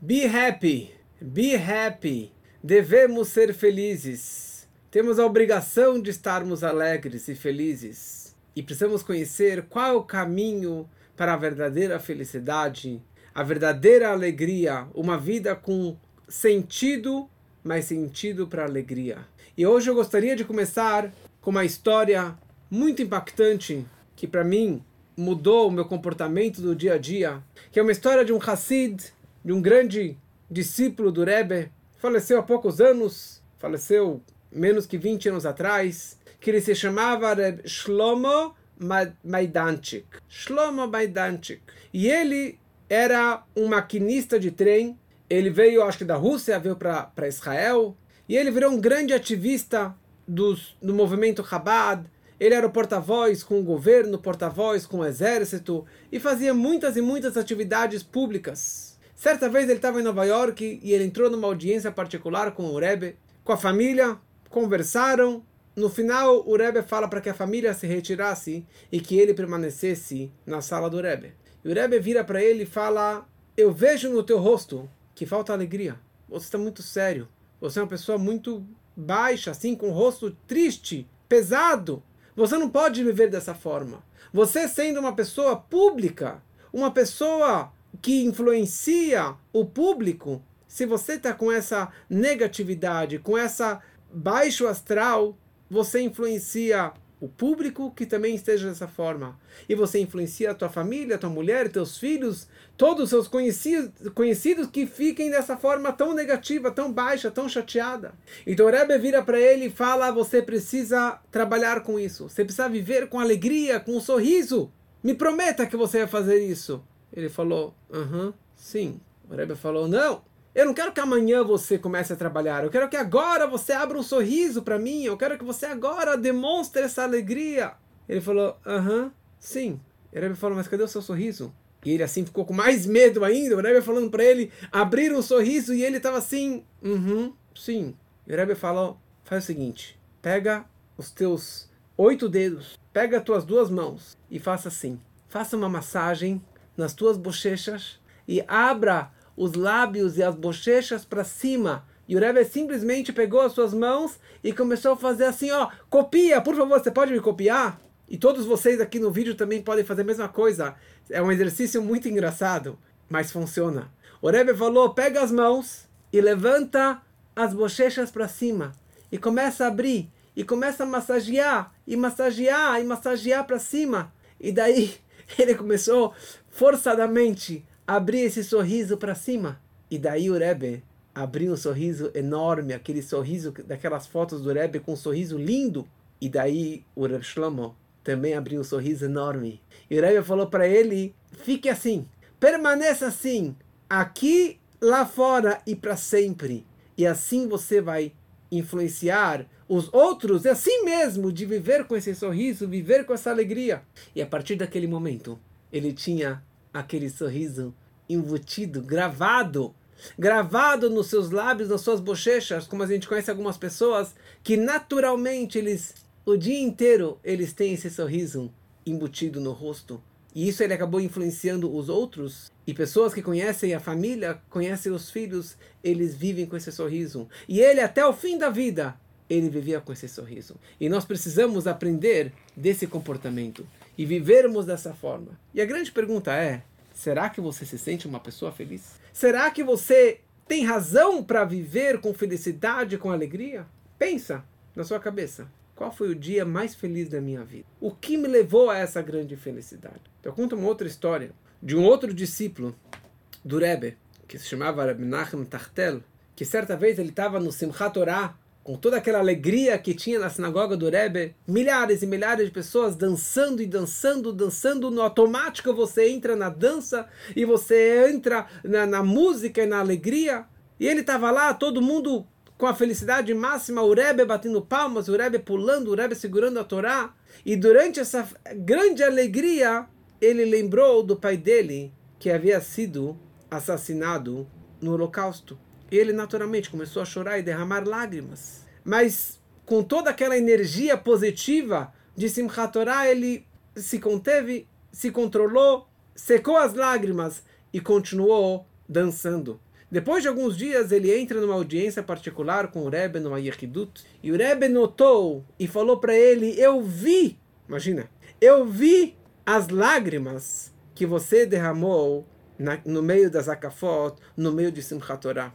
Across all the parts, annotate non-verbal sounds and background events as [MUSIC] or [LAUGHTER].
Be happy, be happy. Devemos ser felizes. Temos a obrigação de estarmos alegres e felizes. E precisamos conhecer qual é o caminho para a verdadeira felicidade, a verdadeira alegria, uma vida com sentido, mas sentido para alegria. E hoje eu gostaria de começar com uma história muito impactante que para mim mudou o meu comportamento do dia a dia, que é uma história de um Hassid de um grande discípulo do Rebbe, faleceu há poucos anos, faleceu menos que 20 anos atrás, que ele se chamava Reb Shlomo Maidanchik. Shlomo Maidanchik. E ele era um maquinista de trem. Ele veio, acho que da Rússia, veio para Israel. E ele virou um grande ativista dos, do movimento Chabad. Ele era o porta-voz com o governo, porta-voz com o exército e fazia muitas e muitas atividades públicas. Certa vez ele estava em Nova York e ele entrou numa audiência particular com o Rebbe, com a família, conversaram. No final, o Rebbe fala para que a família se retirasse e que ele permanecesse na sala do Rebbe. E o Rebbe vira para ele e fala: Eu vejo no teu rosto que falta alegria. Você está muito sério. Você é uma pessoa muito baixa, assim, com o rosto triste, pesado. Você não pode viver dessa forma. Você sendo uma pessoa pública, uma pessoa que influencia o público, se você está com essa negatividade, com essa baixo astral, você influencia o público que também esteja dessa forma. E você influencia a tua família, a tua mulher, teus filhos, todos os seus conhecidos, conhecidos que fiquem dessa forma tão negativa, tão baixa, tão chateada. Então o Rebbe vira para ele e fala: você precisa trabalhar com isso. Você precisa viver com alegria, com um sorriso. Me prometa que você vai fazer isso. Ele falou, aham, uh -huh, sim. O Rebbe falou, não, eu não quero que amanhã você comece a trabalhar. Eu quero que agora você abra um sorriso para mim. Eu quero que você agora demonstre essa alegria. Ele falou, aham, uh -huh, sim. O Rebbe falou, mas cadê o seu sorriso? E ele assim ficou com mais medo ainda. O Rebbe falando para ele abrir um sorriso e ele estava assim, uhum, -huh, sim. O Rebbe falou, faz o seguinte, pega os teus oito dedos, pega as tuas duas mãos e faça assim. Faça uma massagem nas tuas bochechas e abra os lábios e as bochechas para cima. E o Rebbe simplesmente pegou as suas mãos e começou a fazer assim, ó, copia, por favor, você pode me copiar? E todos vocês aqui no vídeo também podem fazer a mesma coisa. É um exercício muito engraçado, mas funciona. O Rebbe falou, pega as mãos e levanta as bochechas para cima e começa a abrir e começa a massagear e massagear e massagear para cima. E daí [LAUGHS] ele começou forçadamente abrir esse sorriso para cima. E daí o Rebbe abriu um sorriso enorme, aquele sorriso daquelas fotos do Rebbe com um sorriso lindo. E daí o Rebbe Shlomo também abriu um sorriso enorme. E o Rebbe falou para ele: fique assim, permaneça assim, aqui, lá fora e para sempre. E assim você vai influenciar os outros, e assim mesmo, de viver com esse sorriso, viver com essa alegria. E a partir daquele momento, ele tinha aquele sorriso embutido, gravado, gravado nos seus lábios, nas suas bochechas, como a gente conhece algumas pessoas que naturalmente eles o dia inteiro eles têm esse sorriso embutido no rosto. E isso ele acabou influenciando os outros. E pessoas que conhecem a família, conhecem os filhos, eles vivem com esse sorriso. E ele, até o fim da vida, ele vivia com esse sorriso. E nós precisamos aprender desse comportamento e vivermos dessa forma. E a grande pergunta é: será que você se sente uma pessoa feliz? Será que você tem razão para viver com felicidade, com alegria? Pensa na sua cabeça. Qual foi o dia mais feliz da minha vida? O que me levou a essa grande felicidade? Eu conto uma outra história de um outro discípulo do Rebbe, que se chamava Reb Nachem Tartel, que certa vez ele estava no Simchat Torah, com toda aquela alegria que tinha na sinagoga do Rebbe, milhares e milhares de pessoas dançando e dançando, dançando no automático, você entra na dança e você entra na, na música e na alegria. E ele estava lá, todo mundo com a felicidade máxima, o Rebbe batendo palmas, o Rebbe pulando, o Rebbe segurando a Torá. E durante essa grande alegria, ele lembrou do pai dele, que havia sido assassinado no Holocausto ele naturalmente começou a chorar e derramar lágrimas. Mas com toda aquela energia positiva de Simchat Torah, ele se conteve, se controlou, secou as lágrimas e continuou dançando. Depois de alguns dias, ele entra numa audiência particular com o Rebbe no Yechidut, e o Rebbe notou e falou para ele: Eu vi, imagina, eu vi as lágrimas que você derramou na, no meio das Akafot, no meio de Simchat Torah.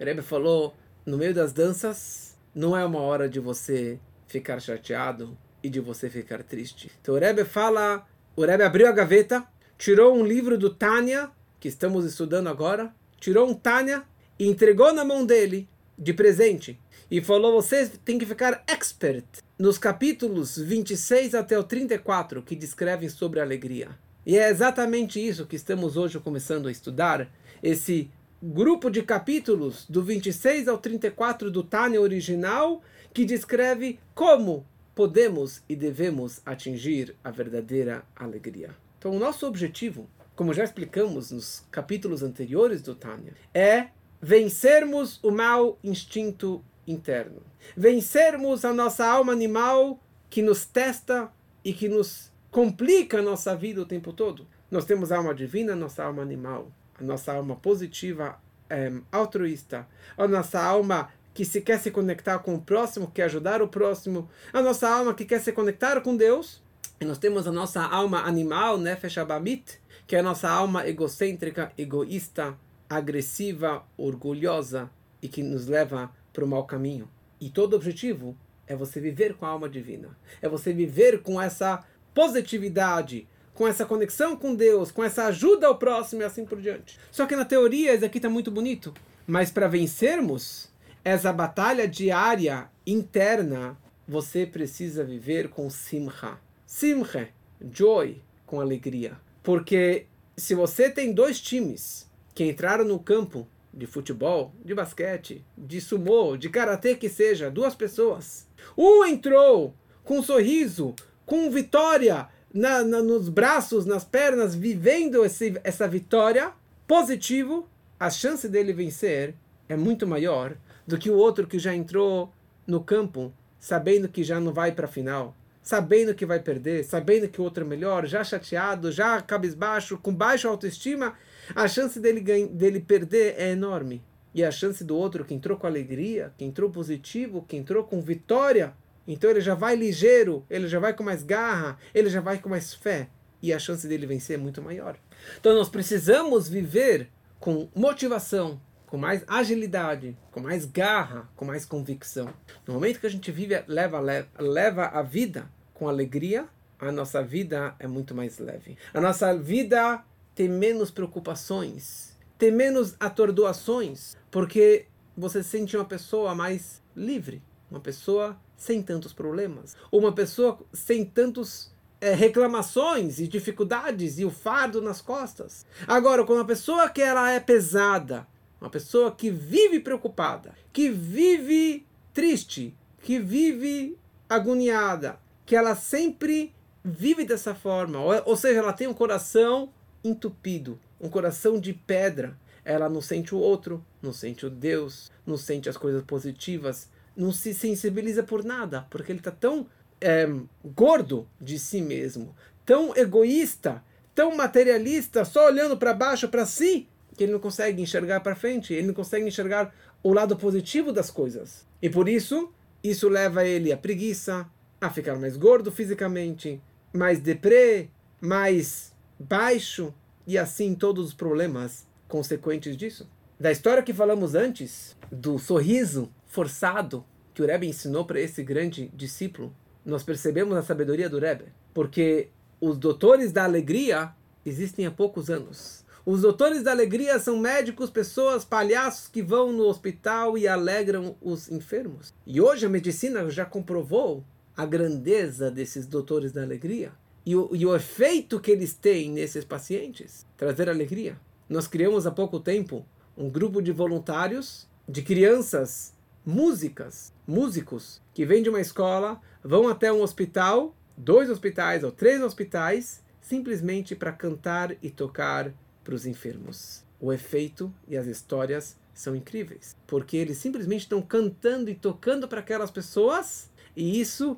O Rebbe falou: No meio das danças, não é uma hora de você ficar chateado e de você ficar triste. Então o Rebbe fala: o Rebbe abriu a gaveta, tirou um livro do Tânia, que estamos estudando agora, tirou um Tânia e entregou na mão dele de presente. E falou: Você tem que ficar expert nos capítulos 26 até o 34 que descrevem sobre alegria. E é exatamente isso que estamos hoje começando a estudar. Esse grupo de capítulos do 26 ao 34 do Tânia original que descreve como podemos e devemos atingir a verdadeira alegria. Então, o nosso objetivo como já explicamos nos capítulos anteriores do Tânia, é vencermos o mau instinto interno. Vencermos a nossa alma animal que nos testa e que nos complica a nossa vida o tempo todo. Nós temos alma divina, nossa alma animal, a nossa alma positiva, é, altruísta, a nossa alma que se quer se conectar com o próximo, quer ajudar o próximo, a nossa alma que quer se conectar com Deus. E nós temos a nossa alma animal, Nefesh Abamit, que é a nossa alma egocêntrica, egoísta, agressiva, orgulhosa e que nos leva para o mau caminho. E todo objetivo é você viver com a alma divina, é você viver com essa positividade, com essa conexão com Deus, com essa ajuda ao próximo e assim por diante. Só que na teoria isso aqui está muito bonito, mas para vencermos essa batalha diária interna, você precisa viver com simcha. Simcha, joy, com alegria. Porque se você tem dois times que entraram no campo de futebol, de basquete, de sumô, de karatê que seja, duas pessoas. Um entrou com um sorriso, com vitória na, na, nos braços, nas pernas, vivendo esse, essa vitória positivo, a chance dele vencer é muito maior do que o outro que já entrou no campo sabendo que já não vai para a final, sabendo que vai perder, sabendo que o outro é melhor, já chateado, já cabisbaixo, com baixa autoestima, a chance dele, dele perder é enorme. E a chance do outro que entrou com alegria, que entrou positivo, que entrou com vitória, então ele já vai ligeiro, ele já vai com mais garra, ele já vai com mais fé. E a chance dele vencer é muito maior. Então nós precisamos viver com motivação, com mais agilidade, com mais garra, com mais convicção. No momento que a gente vive, leva, leva, leva a vida com alegria, a nossa vida é muito mais leve. A nossa vida tem menos preocupações, tem menos atordoações, porque você sente uma pessoa mais livre, uma pessoa sem tantos problemas, uma pessoa sem tantos é, reclamações e dificuldades e o fardo nas costas. Agora, quando uma pessoa que ela é pesada, uma pessoa que vive preocupada, que vive triste, que vive agoniada, que ela sempre vive dessa forma, ou, ou seja, ela tem um coração entupido, um coração de pedra. Ela não sente o outro, não sente o Deus, não sente as coisas positivas, não se sensibiliza por nada, porque ele está tão é, gordo de si mesmo, tão egoísta, tão materialista, só olhando para baixo, para si, que ele não consegue enxergar para frente, ele não consegue enxergar o lado positivo das coisas. E por isso, isso leva ele à preguiça, a ficar mais gordo fisicamente, mais deprê, mais baixo, e assim todos os problemas consequentes disso. Da história que falamos antes, do sorriso forçado que o Rebbe ensinou para esse grande discípulo, nós percebemos a sabedoria do Rebbe, porque os doutores da alegria existem há poucos anos. Os doutores da alegria são médicos, pessoas, palhaços que vão no hospital e alegram os enfermos. E hoje a medicina já comprovou a grandeza desses doutores da alegria e o, e o efeito que eles têm nesses pacientes trazer alegria. Nós criamos há pouco tempo um grupo de voluntários, de crianças, músicas, músicos, que vêm de uma escola, vão até um hospital, dois hospitais ou três hospitais, simplesmente para cantar e tocar para os enfermos. O efeito e as histórias são incríveis, porque eles simplesmente estão cantando e tocando para aquelas pessoas, e isso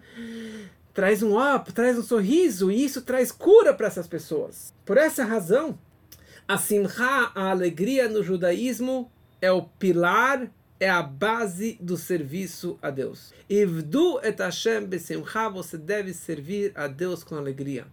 traz um up, traz um sorriso, e isso traz cura para essas pessoas. Por essa razão, a simcha, a alegria no judaísmo, é o pilar, é a base do serviço a Deus. Ivdu et Hashem besimcha, você deve servir a Deus com alegria.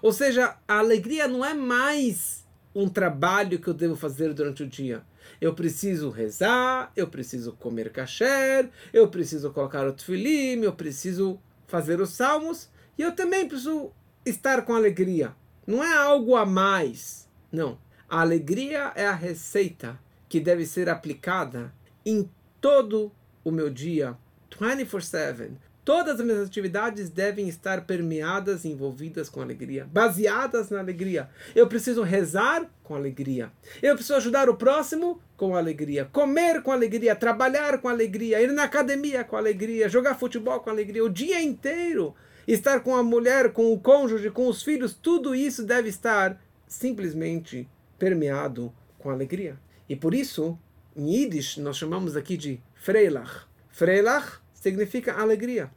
Ou seja, a alegria não é mais um trabalho que eu devo fazer durante o dia. Eu preciso rezar, eu preciso comer kasher, eu preciso colocar o tefilim, eu preciso fazer os salmos e eu também preciso estar com alegria. Não é algo a mais. Não. A alegria é a receita que deve ser aplicada em todo o meu dia, 24/7. Todas as minhas atividades devem estar permeadas e envolvidas com alegria, baseadas na alegria. Eu preciso rezar com alegria. Eu preciso ajudar o próximo com alegria. Comer com alegria, trabalhar com alegria, ir na academia com alegria, jogar futebol com alegria, o dia inteiro. Estar com a mulher, com o cônjuge, com os filhos, tudo isso deve estar simplesmente permeado com alegria. E por isso, em Yiddish, nós chamamos aqui de Freilach. Freilach significa alegria.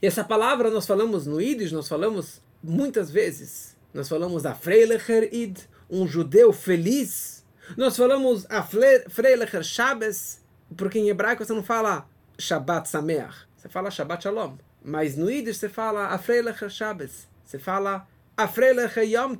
E essa palavra nós falamos no Yiddish, nós falamos muitas vezes. Nós falamos a Freilecher Id, um judeu feliz. Nós falamos a Freilecher Shabbos, porque em hebraico você não fala Shabbat Sameach, você fala Shabbat Shalom. Mas no Yiddish você fala a Freilecher Shabbos, você fala a Freilecher Yom.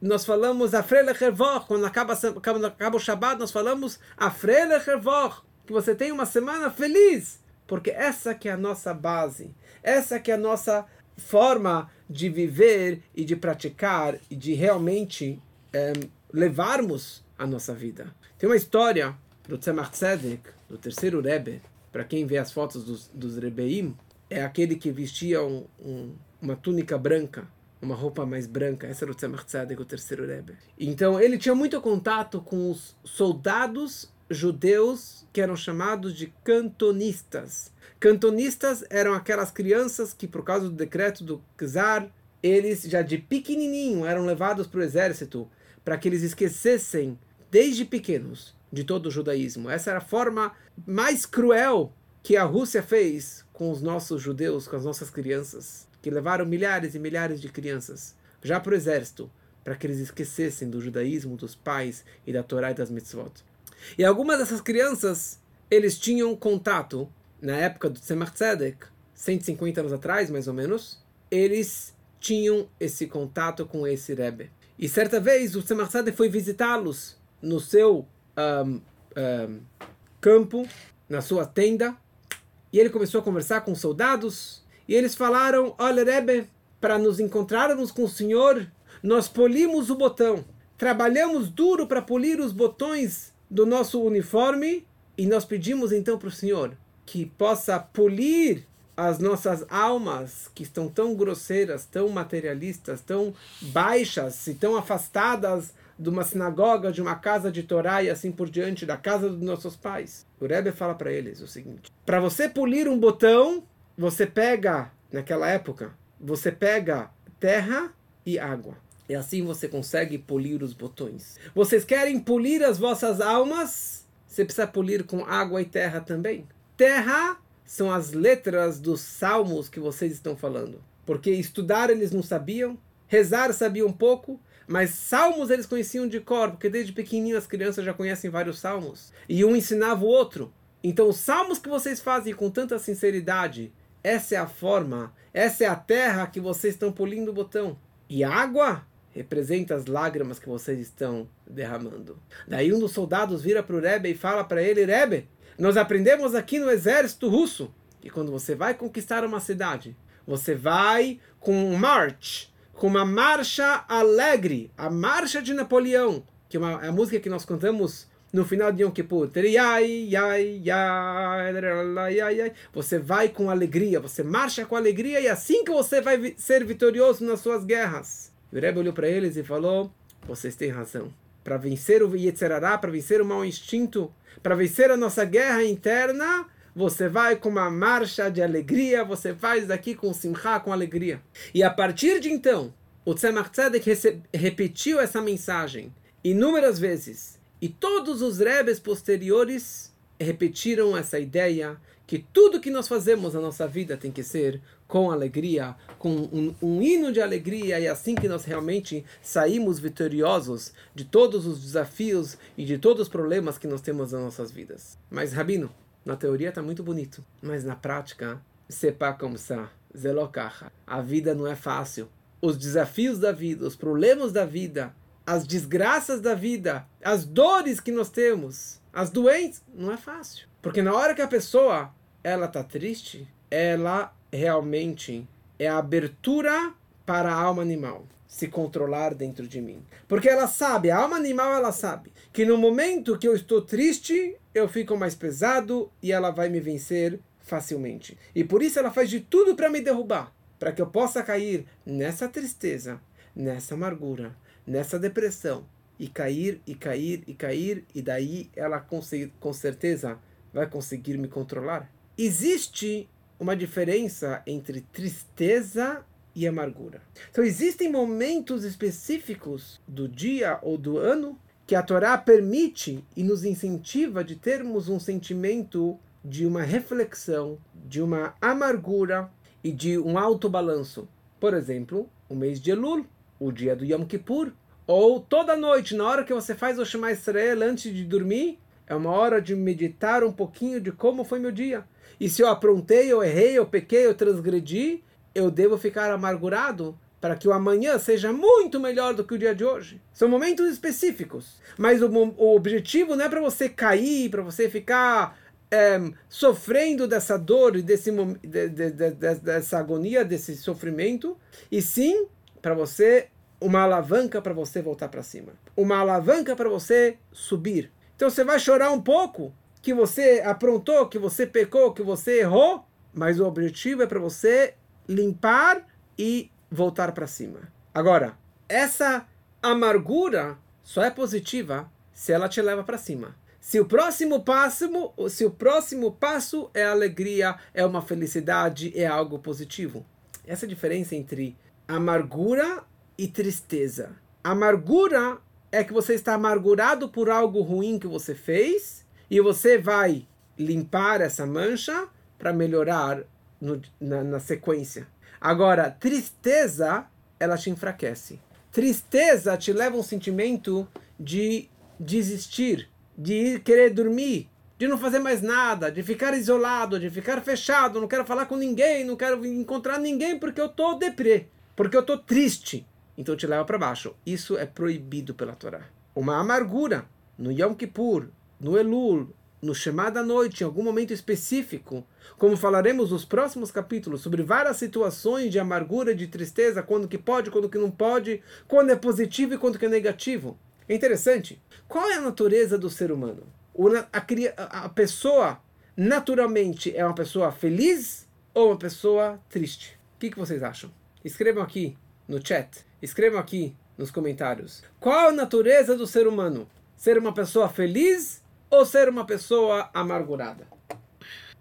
Nós falamos a Freilecher Voch, quando acaba, quando acaba o Shabbat, nós falamos a Freilecher Voch, que você tem uma semana feliz porque essa que é a nossa base, essa que é a nossa forma de viver e de praticar e de realmente é, levarmos a nossa vida. Tem uma história do Tzemach Tzedek, do terceiro Rebbe, para quem vê as fotos dos, dos Rebbeim, é aquele que vestia um, um, uma túnica branca, uma roupa mais branca. Esse era o Tzemach Tzedek, o terceiro Rebbe. Então ele tinha muito contato com os soldados judeus que eram chamados de cantonistas. Cantonistas eram aquelas crianças que, por causa do decreto do czar, eles já de pequenininho eram levados para o exército para que eles esquecessem, desde pequenos, de todo o judaísmo. Essa era a forma mais cruel que a Rússia fez com os nossos judeus, com as nossas crianças, que levaram milhares e milhares de crianças já para o exército, para que eles esquecessem do judaísmo, dos pais e da Torá e das mitzvot. E algumas dessas crianças, eles tinham contato, na época do Tzemach Tzedek, 150 anos atrás, mais ou menos, eles tinham esse contato com esse Rebbe. E certa vez o Tzemach Tzedek foi visitá-los no seu um, um, campo, na sua tenda, e ele começou a conversar com os soldados, e eles falaram, olha Rebbe, para nos encontrarmos com o Senhor, nós polimos o botão, trabalhamos duro para polir os botões do nosso uniforme e nós pedimos então para o Senhor que possa polir as nossas almas que estão tão grosseiras, tão materialistas, tão baixas e tão afastadas de uma sinagoga, de uma casa de Torá e assim por diante, da casa dos nossos pais. O Rebbe fala para eles o seguinte: para você polir um botão, você pega, naquela época, você pega terra e água. E assim você consegue polir os botões. Vocês querem polir as vossas almas? Você precisa polir com água e terra também. Terra são as letras dos salmos que vocês estão falando. Porque estudar eles não sabiam, rezar sabiam um pouco, mas salmos eles conheciam de cor, porque desde pequenininho as crianças já conhecem vários salmos. E um ensinava o outro. Então os salmos que vocês fazem com tanta sinceridade, essa é a forma, essa é a terra que vocês estão polindo o botão. E água representa as lágrimas que vocês estão derramando. Daí um dos soldados vira para o Rebbe e fala para ele, Rebbe, nós aprendemos aqui no exército russo que quando você vai conquistar uma cidade, você vai com um march, com uma marcha alegre, a marcha de Napoleão, que é uma, é a música que nós cantamos no final de Yom Kippur. Você vai com alegria, você marcha com alegria e é assim que você vai ser vitorioso nas suas guerras. O Rebbe olhou para eles e falou: Vocês têm razão. Para vencer o Yetzerará, para vencer o mau instinto, para vencer a nossa guerra interna, você vai com uma marcha de alegria, você faz daqui com simcha, com alegria. E a partir de então, o Tzemach Tzedek repetiu essa mensagem inúmeras vezes. E todos os rebes posteriores repetiram essa ideia que tudo que nós fazemos na nossa vida tem que ser com alegria, com um, um, hino de alegria, e é assim que nós realmente saímos vitoriosos de todos os desafios e de todos os problemas que nós temos nas nossas vidas. Mas, Rabino, na teoria está muito bonito, mas na prática, sepa como está, zelokaha. A vida não é fácil. Os desafios da vida, os problemas da vida, as desgraças da vida, as dores que nós temos, as doenças, não é fácil. Porque na hora que a pessoa ela está triste, ela realmente é a abertura para a alma animal se controlar dentro de mim. Porque ela sabe, a alma animal ela sabe que no momento que eu estou triste, eu fico mais pesado e ela vai me vencer facilmente. E por isso ela faz de tudo para me derrubar, para que eu possa cair nessa tristeza, nessa amargura, nessa depressão e cair e cair e cair e daí ela com, certeza vai conseguir me controlar. Existe uma diferença entre tristeza e amargura. Então existem momentos específicos do dia ou do ano que a Torá permite e nos incentiva de termos um sentimento de uma reflexão, de uma amargura e de um alto balanço. Por exemplo, o mês de Elul, o dia do Yom Kippur, ou toda noite, na hora que você faz o Shema Israel antes de dormir, é uma hora de meditar um pouquinho de como foi meu dia. E se eu aprontei, eu errei, eu pequei, eu transgredi, eu devo ficar amargurado para que o amanhã seja muito melhor do que o dia de hoje. São momentos específicos. Mas o, o objetivo não é para você cair, para você ficar é, sofrendo dessa dor e desse, de, de, de, dessa agonia, desse sofrimento, e sim para você uma alavanca para você voltar para cima. Uma alavanca para você subir. Então você vai chorar um pouco, que você aprontou, que você pecou, que você errou, mas o objetivo é para você limpar e voltar para cima. Agora, essa amargura só é positiva se ela te leva para cima. Se o próximo passo, se o próximo passo é alegria, é uma felicidade, é algo positivo. Essa é a diferença entre amargura e tristeza. Amargura é que você está amargurado por algo ruim que você fez e você vai limpar essa mancha para melhorar no, na, na sequência. Agora, tristeza, ela te enfraquece. Tristeza te leva um sentimento de desistir, de ir querer dormir, de não fazer mais nada, de ficar isolado, de ficar fechado, não quero falar com ninguém, não quero encontrar ninguém porque eu tô deprê, porque eu tô triste. Então te leva para baixo. Isso é proibido pela Torá. Uma amargura no Yom Kippur, no Elul, no Shema da noite, em algum momento específico, como falaremos nos próximos capítulos sobre várias situações de amargura, de tristeza, quando que pode, quando que não pode, quando é positivo e quando que é negativo. É interessante. Qual é a natureza do ser humano? A, a pessoa naturalmente é uma pessoa feliz ou uma pessoa triste? O que, que vocês acham? Escrevam aqui no chat. Escrevam aqui nos comentários. Qual a natureza do ser humano? Ser uma pessoa feliz ou ser uma pessoa amargurada?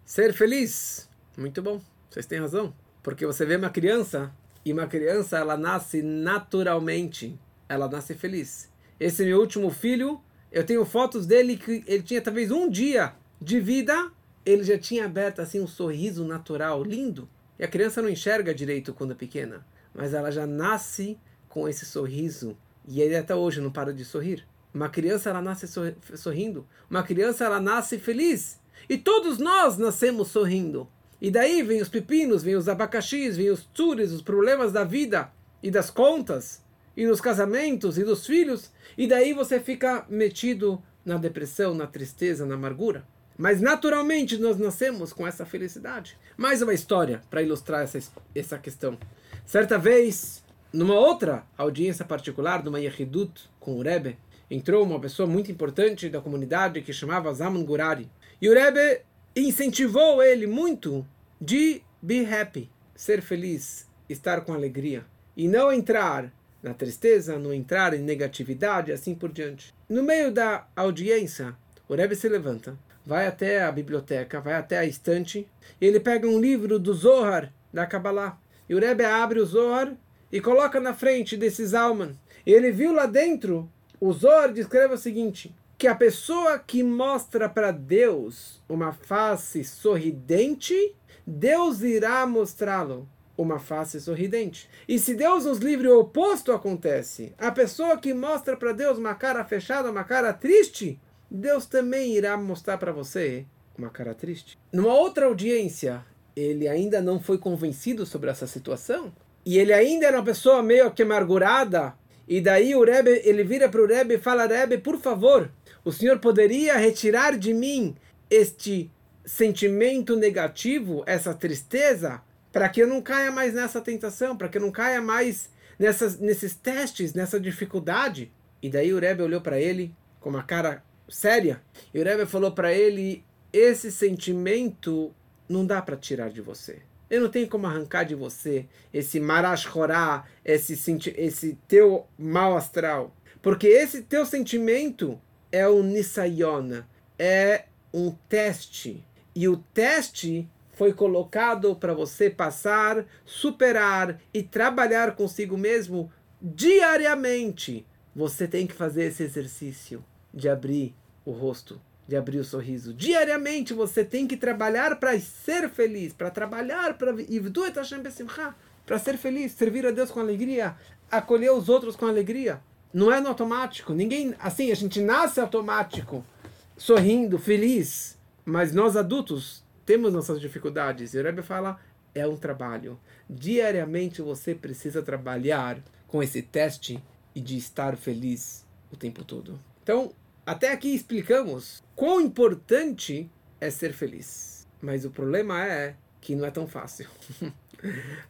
Ser feliz. Muito bom. Vocês têm razão. Porque você vê uma criança e uma criança ela nasce naturalmente. Ela nasce feliz. Esse meu último filho, eu tenho fotos dele que ele tinha talvez um dia de vida, ele já tinha aberto assim um sorriso natural, lindo. E a criança não enxerga direito quando é pequena, mas ela já nasce com esse sorriso. E ele até hoje não para de sorrir. Uma criança ela nasce sorrindo. Uma criança ela nasce feliz. E todos nós nascemos sorrindo. E daí vem os pepinos, vem os abacaxis, vem os tures, os problemas da vida e das contas, e dos casamentos e dos filhos. E daí você fica metido na depressão, na tristeza, na amargura. Mas naturalmente nós nascemos com essa felicidade. Mais uma história para ilustrar essa, essa questão. Certa vez, numa outra audiência particular, numa Yehidut com o Rebbe, entrou uma pessoa muito importante da comunidade que chamava Zaman Gurari. E o Rebbe incentivou ele muito de be happy, ser feliz, estar com alegria. E não entrar na tristeza, não entrar em negatividade, assim por diante. No meio da audiência, o Rebbe se levanta, vai até a biblioteca, vai até a estante, e ele pega um livro do Zohar, da Kabbalah. E o Rebbe abre o Zohar e coloca na frente desses Alman. E ele viu lá dentro o Zohar descreve o seguinte: que a pessoa que mostra para Deus uma face sorridente, Deus irá mostrá-lo uma face sorridente. E se Deus nos livre, o oposto acontece. A pessoa que mostra para Deus uma cara fechada, uma cara triste, Deus também irá mostrar para você uma cara triste. Numa outra audiência, ele ainda não foi convencido sobre essa situação. E ele ainda era uma pessoa meio que amargurada. E daí o Rebbe, ele vira para o Rebbe e fala, Rebbe, por favor, o senhor poderia retirar de mim este sentimento negativo, essa tristeza, para que eu não caia mais nessa tentação, para que eu não caia mais nessas, nesses testes, nessa dificuldade. E daí o Rebbe olhou para ele com uma cara séria. E o Rebbe falou para ele: esse sentimento não dá para tirar de você. Eu não tenho como arrancar de você esse marashorá, esse, esse teu mal astral. Porque esse teu sentimento é um nisayona, é um teste. E o teste foi colocado para você passar, superar e trabalhar consigo mesmo diariamente. Você tem que fazer esse exercício de abrir o rosto, de abrir o sorriso. Diariamente você tem que trabalhar para ser feliz, para trabalhar para para ser feliz, servir a Deus com alegria, acolher os outros com alegria. Não é no automático. Ninguém, assim, a gente nasce automático, sorrindo, feliz. Mas nós adultos temos nossas dificuldades. E o Rebbe fala, é um trabalho. Diariamente você precisa trabalhar com esse teste e de estar feliz o tempo todo. Então, até aqui explicamos quão importante é ser feliz. Mas o problema é que não é tão fácil. [LAUGHS]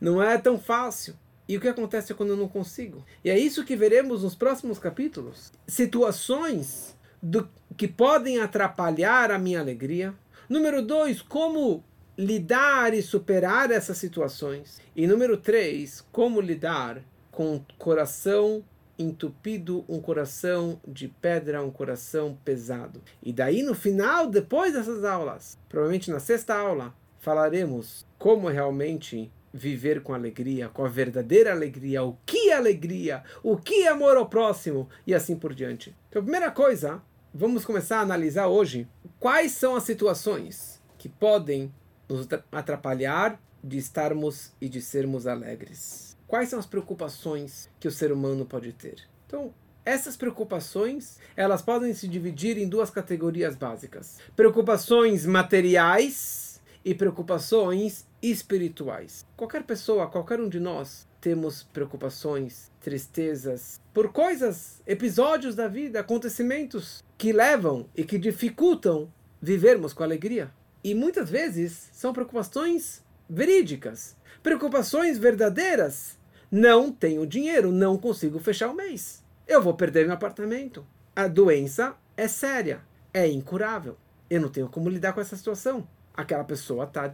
não é tão fácil. E o que acontece quando eu não consigo? E é isso que veremos nos próximos capítulos. Situações do, que podem atrapalhar a minha alegria. Número dois, como lidar e superar essas situações. E número três, como lidar com o coração entupido, um coração de pedra, um coração pesado. E daí no final, depois dessas aulas, provavelmente na sexta aula, falaremos como realmente viver com alegria, com a verdadeira alegria, o que é alegria, o que é amor ao próximo e assim por diante. Então, a primeira coisa, vamos começar a analisar hoje quais são as situações que podem nos atrapalhar de estarmos e de sermos alegres. Quais são as preocupações que o ser humano pode ter? Então, essas preocupações, elas podem se dividir em duas categorias básicas: preocupações materiais e preocupações espirituais. Qualquer pessoa, qualquer um de nós, temos preocupações, tristezas por coisas, episódios da vida, acontecimentos que levam e que dificultam vivermos com alegria. E muitas vezes são preocupações verídicas, preocupações verdadeiras não tenho dinheiro, não consigo fechar o mês. Eu vou perder meu apartamento. A doença é séria, é incurável. Eu não tenho como lidar com essa situação. Aquela pessoa está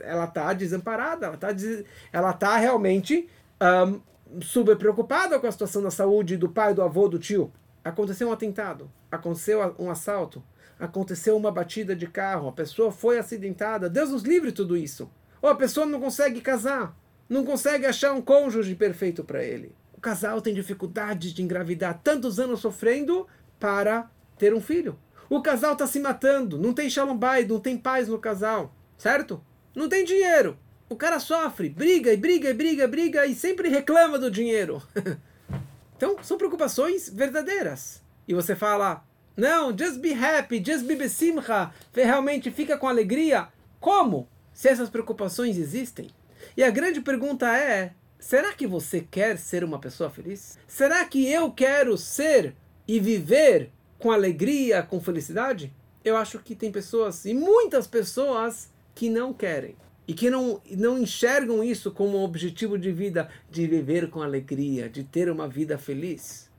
ela tá desamparada, ela está ela tá realmente um, super preocupada com a situação da saúde do pai, do avô, do tio. Aconteceu um atentado, aconteceu um assalto, aconteceu uma batida de carro, a pessoa foi acidentada. Deus nos livre tudo isso. Ou a pessoa não consegue casar não consegue achar um cônjuge perfeito para ele. O casal tem dificuldade de engravidar, tantos anos sofrendo para ter um filho. O casal está se matando, não tem shalom não tem paz no casal, certo? Não tem dinheiro. O cara sofre, briga e briga e briga briga e sempre reclama do dinheiro. [LAUGHS] então, são preocupações verdadeiras. E você fala, não, just be happy, just be besimcha, realmente fica com alegria. Como? Se essas preocupações existem. E a grande pergunta é: será que você quer ser uma pessoa feliz? Será que eu quero ser e viver com alegria, com felicidade? Eu acho que tem pessoas, e muitas pessoas, que não querem. E que não, não enxergam isso como um objetivo de vida, de viver com alegria, de ter uma vida feliz.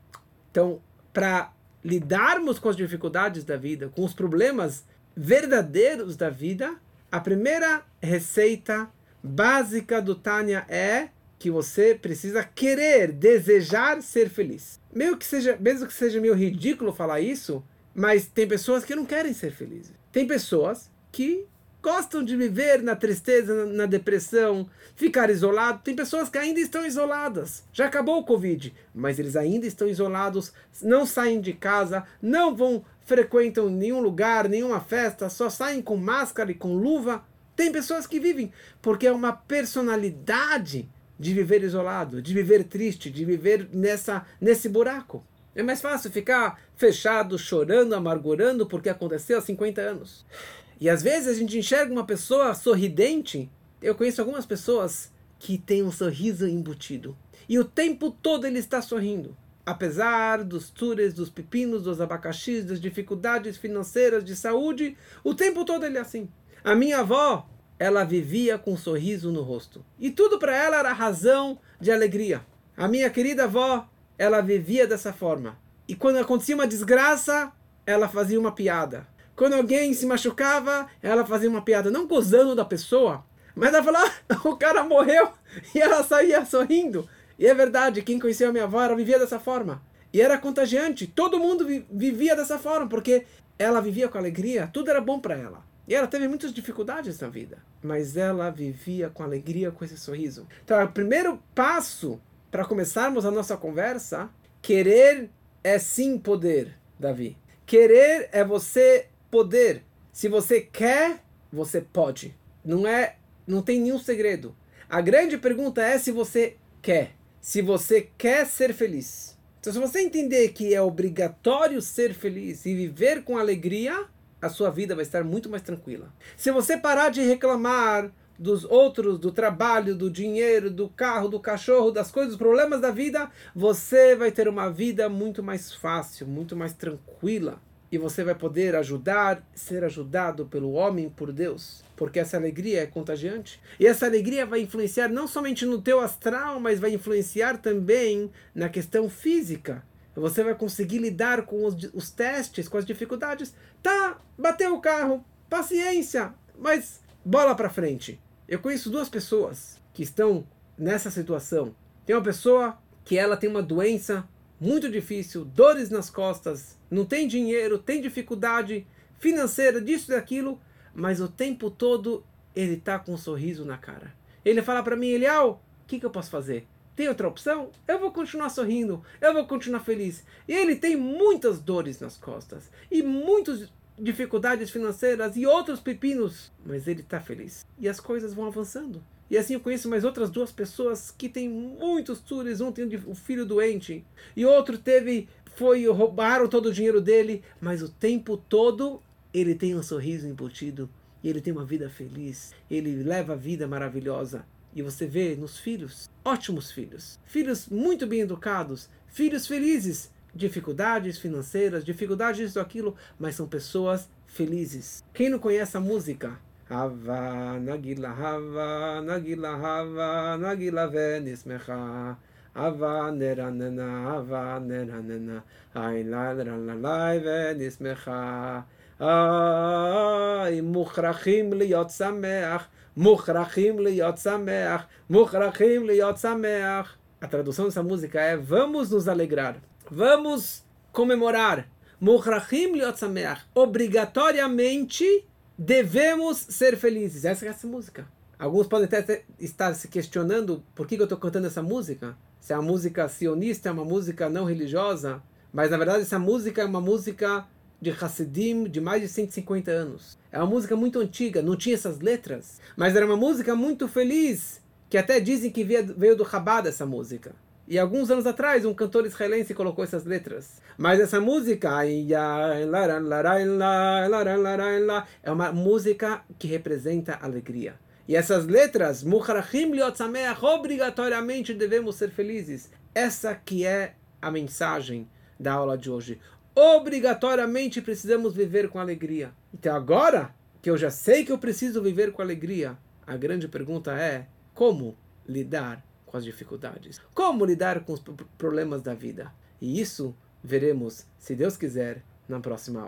Então, para lidarmos com as dificuldades da vida, com os problemas verdadeiros da vida, a primeira receita básica do Tânia é que você precisa querer, desejar ser feliz. Meio que seja, mesmo que seja meio ridículo falar isso, mas tem pessoas que não querem ser felizes. Tem pessoas que gostam de viver na tristeza, na depressão, ficar isolado. Tem pessoas que ainda estão isoladas. Já acabou o Covid, mas eles ainda estão isolados, não saem de casa, não vão frequentam nenhum lugar, nenhuma festa, só saem com máscara e com luva. Tem pessoas que vivem porque é uma personalidade de viver isolado, de viver triste, de viver nessa nesse buraco. É mais fácil ficar fechado, chorando, amargurando porque aconteceu há 50 anos. E às vezes a gente enxerga uma pessoa sorridente. Eu conheço algumas pessoas que têm um sorriso embutido. E o tempo todo ele está sorrindo. Apesar dos tures, dos pepinos, dos abacaxis, das dificuldades financeiras, de saúde, o tempo todo ele é assim. A minha avó, ela vivia com um sorriso no rosto. E tudo para ela era razão de alegria. A minha querida avó, ela vivia dessa forma. E quando acontecia uma desgraça, ela fazia uma piada. Quando alguém se machucava, ela fazia uma piada, não gozando da pessoa, mas ela falava, ah, o cara morreu, e ela saía sorrindo. E é verdade, quem conheceu a minha avó, ela vivia dessa forma. E era contagiante, todo mundo vivia dessa forma, porque ela vivia com alegria, tudo era bom para ela. E ela teve muitas dificuldades na vida, mas ela vivia com alegria, com esse sorriso. Então, o primeiro passo para começarmos a nossa conversa, querer é sim poder, Davi. Querer é você poder. Se você quer, você pode. Não é, não tem nenhum segredo. A grande pergunta é se você quer. Se você quer ser feliz. Então, se você entender que é obrigatório ser feliz e viver com alegria, a sua vida vai estar muito mais tranquila. Se você parar de reclamar dos outros, do trabalho, do dinheiro, do carro, do cachorro, das coisas, dos problemas da vida, você vai ter uma vida muito mais fácil, muito mais tranquila e você vai poder ajudar, ser ajudado pelo homem, por Deus, porque essa alegria é contagiante. E essa alegria vai influenciar não somente no teu astral, mas vai influenciar também na questão física. Você vai conseguir lidar com os, os testes, com as dificuldades. Tá, bateu o carro, paciência, mas bola para frente. Eu conheço duas pessoas que estão nessa situação. Tem uma pessoa que ela tem uma doença muito difícil, dores nas costas, não tem dinheiro, tem dificuldade financeira, disso e daquilo, mas o tempo todo ele está com um sorriso na cara. Ele fala para mim, Elial, o que, que eu posso fazer? Tem outra opção? Eu vou continuar sorrindo, eu vou continuar feliz. E ele tem muitas dores nas costas e muitas dificuldades financeiras e outros pepinos, mas ele está feliz. E as coisas vão avançando. E assim eu conheço mais outras duas pessoas que têm muitos tours. Um tem um filho doente e outro teve foi roubaram todo o dinheiro dele, mas o tempo todo ele tem um sorriso embutido e ele tem uma vida feliz. Ele leva a vida maravilhosa. E você vê nos filhos, ótimos filhos, filhos muito bem educados, filhos felizes, dificuldades financeiras, dificuldades disso aquilo, mas são pessoas felizes. Quem não conhece a música? Hava nagila hava nagila hava nagila venismecha hava neranena hava neranena ay la la la la venismecha ay mukhrachim liyot sameach mukhrachim liyot sameach sameach a tradução dessa música é vamos nos alegrar vamos comemorar mukhrachim liyot sameach obrigatoriamente Devemos ser felizes. Essa é essa música. Alguns podem até estar se questionando por que eu estou cantando essa música. Se é uma música sionista, é uma música não religiosa. Mas na verdade essa música é uma música de Hassidim de mais de 150 anos. É uma música muito antiga, não tinha essas letras. Mas era uma música muito feliz, que até dizem que veio do Chabad essa música. E alguns anos atrás, um cantor israelense colocou essas letras. Mas essa música é uma música que representa alegria. E essas letras, obrigatoriamente devemos ser felizes. Essa que é a mensagem da aula de hoje. Obrigatoriamente precisamos viver com alegria. Então agora que eu já sei que eu preciso viver com alegria, a grande pergunta é como lidar com as dificuldades. Como lidar com os problemas da vida. E isso veremos, se Deus quiser, na próxima aula.